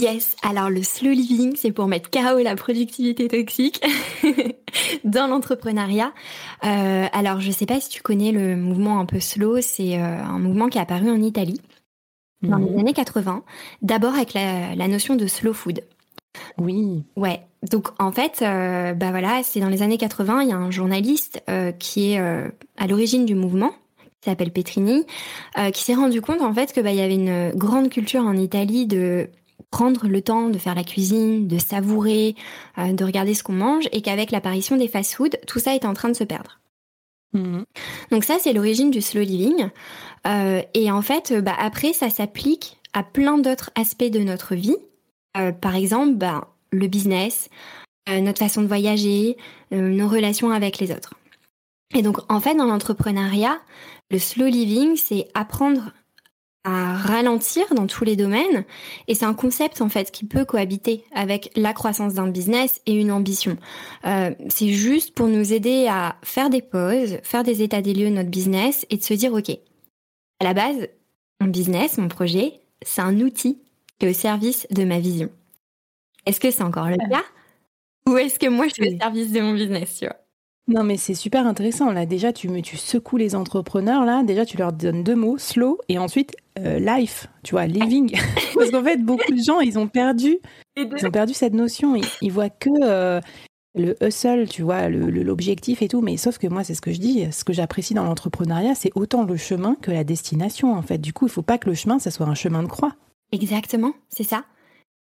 Yes, alors le slow living, c'est pour mettre KO la productivité toxique dans l'entrepreneuriat. Euh, alors je sais pas si tu connais le mouvement un peu slow, c'est euh, un mouvement qui est apparu en Italie dans les mhm. années 80, d'abord avec la, notion de slow food. Oui. Ouais. Donc en fait, euh, bah voilà, c'est dans les années 80, il y a un journaliste qui est à l'origine du mouvement qui s'appelle Petrini, qui s'est rendu compte en fait que bah il y avait une grande culture en Italie de prendre le temps de faire la cuisine, de savourer, euh, de regarder ce qu'on mange, et qu'avec l'apparition des fast-foods, tout ça est en train de se perdre. Mhm. Donc ça, c'est l'origine du slow living. Euh, et en fait, bah, après, ça s'applique à plein d'autres aspects de notre vie. Euh, par exemple, bah, le business, notre façon de voyager, nos relations avec les autres. Et donc, en fait, dans l'entrepreneuriat, le slow living, c'est apprendre à ralentir dans tous les domaines et c'est un concept en fait qui peut cohabiter avec la croissance d'un business et une ambition. Euh, c'est juste pour nous aider à faire des pauses, faire des états des lieux de notre business et de se dire ok, à la base, mon business, mon projet, c'est un outil qui est au service de ma vision. Est-ce que c'est encore le cas? Ou est-ce que moi je suis au service de mon business, tu vois? Non, mais c'est super intéressant. Là, déjà, tu, tu secoues les entrepreneurs. Là, déjà, tu leur donnes deux mots, slow, et ensuite euh, life. Tu vois, living. Parce qu'en fait, beaucoup de gens, ils ont perdu, ils ont perdu cette notion. Ils, ils voient que euh, le hustle, tu vois, l'objectif et tout. Mais sauf que moi, c'est ce que je dis. Ce que j'apprécie dans l'entrepreneuriat, c'est autant le chemin que la destination. En fait, du coup, il faut pas que le chemin, ça soit un chemin de croix. Exactement, c'est ça.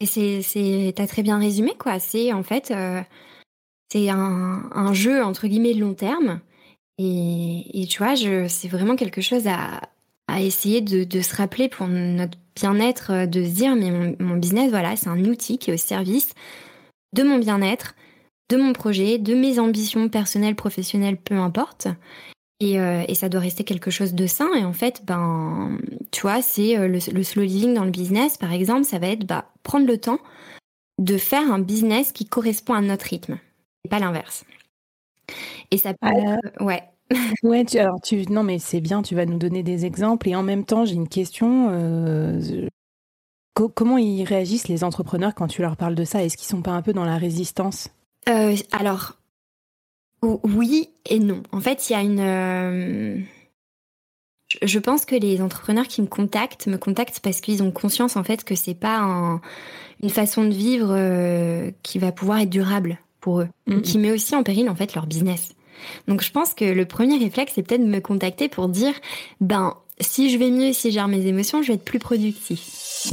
Et c'est, t'as très bien résumé, quoi. C'est en fait. Euh, c'est un, jeu entre guillemets long terme. Et, tu vois, c'est vraiment quelque chose à, essayer de, se rappeler pour notre bien-être, euh, de se dire, mais mon, business, voilà, c'est un outil qui est au service de mon bien-être, de mon projet, de mes ambitions personnelles, professionnelles, peu importe. Et, euh, ça doit rester quelque chose de sain. Et en fait, ben, tu vois, c'est euh, le, le, slow living dans le business, par exemple, ça va être bah, prendre le temps de faire un business qui correspond à notre rythme pas l'inverse. Et ça peut être, ouais. Ouais, tu, alors tu, non mais c'est bien, tu vas nous donner des exemples et en même temps j'ai une question. Euh, comment ils réagissent les entrepreneurs quand tu leur parles de ça? Est-ce qu'ils sont pas un peu dans la résistance? Euh, Alors oui et non. En fait, il y a une. Euh, je pense que les entrepreneurs qui me contactent me contactent parce qu'ils ont conscience en fait que c'est pas une façon de vivre qui va pouvoir être durable pour eux, mm, qui met aussi en péril en fait leur business. Donc je pense que le premier réflexe, c'est peut-être de me contacter pour dire, ben, si je vais mieux, si j'ai mes émotions, je vais être plus productif.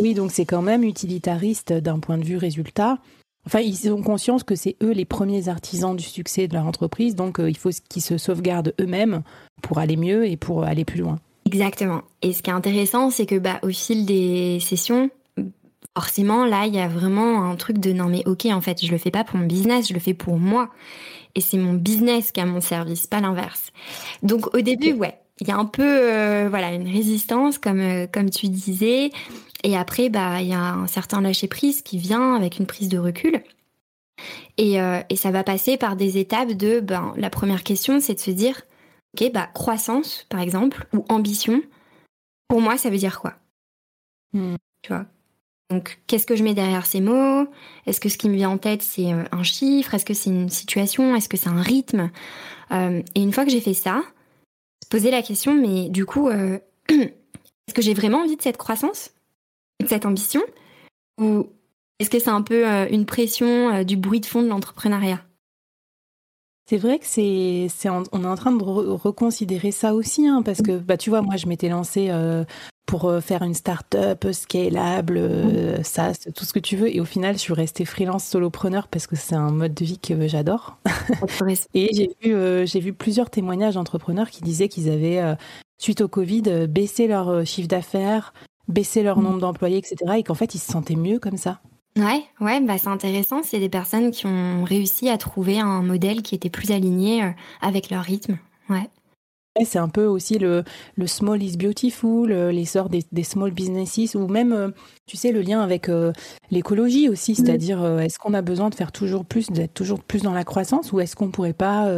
Oui, donc c'est quand même utilitariste d'un point de vue résultat. Enfin, ils ont conscience que c'est eux les premiers artisans du succès de leur entreprise, donc euh, il faut qu'ils se sauvegardent eux-mêmes pour aller mieux et pour aller plus loin. Exactement. Et ce qui est intéressant, c'est que bah, au fil des sessions, forcément, là, il y a vraiment un truc de non mais ok, en fait, je le fais pas pour mon business, je le fais pour moi. Et c'est mon business qui a mon service, pas l'inverse. Donc au début, ouais, il y a un peu voilà une résistance comme comme tu disais et après bah il y a un certain lâcher prise qui vient avec une prise de recul. Et, et ça va passer par des étapes de ben la première question c'est de se dire ok bah croissance par exemple ou ambition pour moi ça veut dire quoi? Hmm. tu vois? Donc, qu'est-ce que je mets derrière ces mots? Est-ce que ce qui me vient en tête, c'est euh, un chiffre? Est-ce que c'est une situation? Est-ce que c'est un rythme? Euh, Et une fois que j'ai fait ça, poser la question, mais du coup, euh, est-ce que j'ai vraiment envie de cette croissance? Cette ambition Ou est-ce que c'est un peu une pression du bruit de fond de l'entrepreneuriat? C'est vrai que c'est, on est en train de reconsidérer ça aussi, hein, parce que bah tu vois, moi je m'étais lancée pour euh, faire une start-up scalable, euh, ça, tout ce que tu veux. Et au final, je suis restée freelance solopreneur parce que c'est un mode de vie que j'adore. et j'ai vu, euh, j'ai vu plusieurs témoignages d'entrepreneurs qui disaient qu'ils avaient, suite au Covid, baissé leur chiffre d'affaires, baissé leur nombre d'employés, etc. Et qu'en fait, ils se sentaient mieux comme ça. Ouais, ouais, bah c'est intéressant. C'est des personnes qui ont réussi à trouver un modèle qui était plus aligné avec leur rythme. Ouais. C'est un peu aussi le, le small is beautiful, l'essor des, des small businesses, ou même, euh, tu sais, le lien avec euh, l'écologie aussi, c'est-à-dire euh, est-ce qu'on a besoin de faire toujours plus, d'être toujours plus dans la croissance, ou est-ce qu'on pourrait pas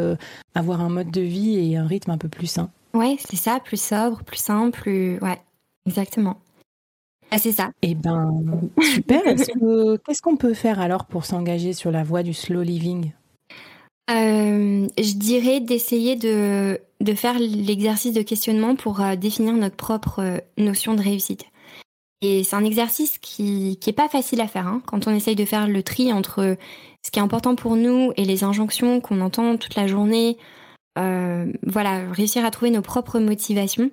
avoir un mode de vie et un rythme un peu plus sain? Ouais, c'est ça, plus sobre, plus simple, plus... ouais, exactement. Ah, c'est ça. Eh ben, super. Qu'est-ce qu'on peut faire alors pour s'engager sur la voie du slow living? Euh, je dirais d'essayer de, de faire l'exercice de questionnement pour euh, définir notre propre euh, notion de réussite. Et c'est un exercice qui, qui est pas facile à faire hein, quand on essaye de faire le tri entre ce qui est important pour nous et les injonctions qu'on entend toute la journée. voilà, réussir à trouver nos propres motivations,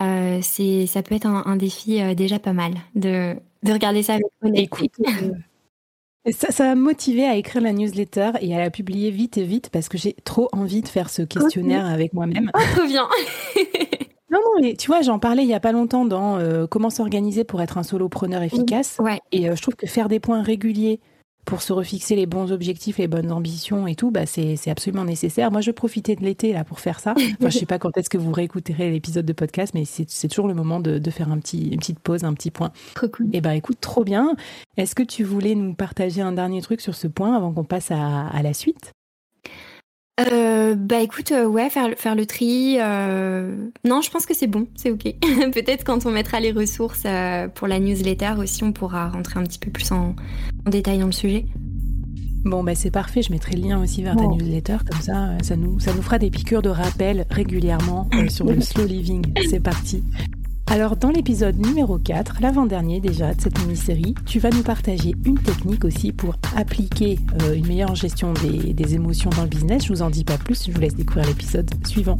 c'est ça peut être un, un défi déjà pas mal de, de regarder ça avec honnêteté. Ça, ça m'a motivé à écrire la newsletter et à la publier vite et vite parce que j'ai trop envie de faire ce questionnaire avec moi-même. Oh, trop bien Non, non, mais tu vois, j'en parlais il y a pas longtemps dans euh, comment s'organiser pour être un solopreneur efficace. Ouais. Et euh, je trouve que faire des points réguliers pour se refixer les bons objectifs, les bonnes ambitions et tout, bah c'est absolument nécessaire. Moi, je profitais de l'été là pour faire ça. Enfin, je sais pas quand est-ce que vous réécouterez l'épisode de podcast, mais c'est toujours le moment de, de, faire un petit, une petite pause, un petit point. Trop cool. Et eh ben, écoute, trop bien. Est-ce que tu voulais nous partager un dernier truc sur ce point avant qu'on passe à, à la suite? Euh, bah écoute, euh, ouais, faire, faire le tri. Euh... Non, je pense que c'est bon, c'est ok. Peut-être quand on mettra les ressources pour la newsletter aussi, on pourra rentrer un petit peu plus en, en détail dans le sujet. Bon, bah c'est parfait, je mettrai le lien aussi vers ta newsletter, comme ça, ça nous, ça nous fera des piqûres de rappel régulièrement sur le slow living. C'est parti. Alors dans l'épisode numéro 4, l'avant-dernier déjà de cette mini-série, tu vas nous partager une technique aussi pour appliquer euh, une meilleure gestion des, des émotions dans le business. Je vous en dis pas plus, je vous laisse découvrir l'épisode suivant.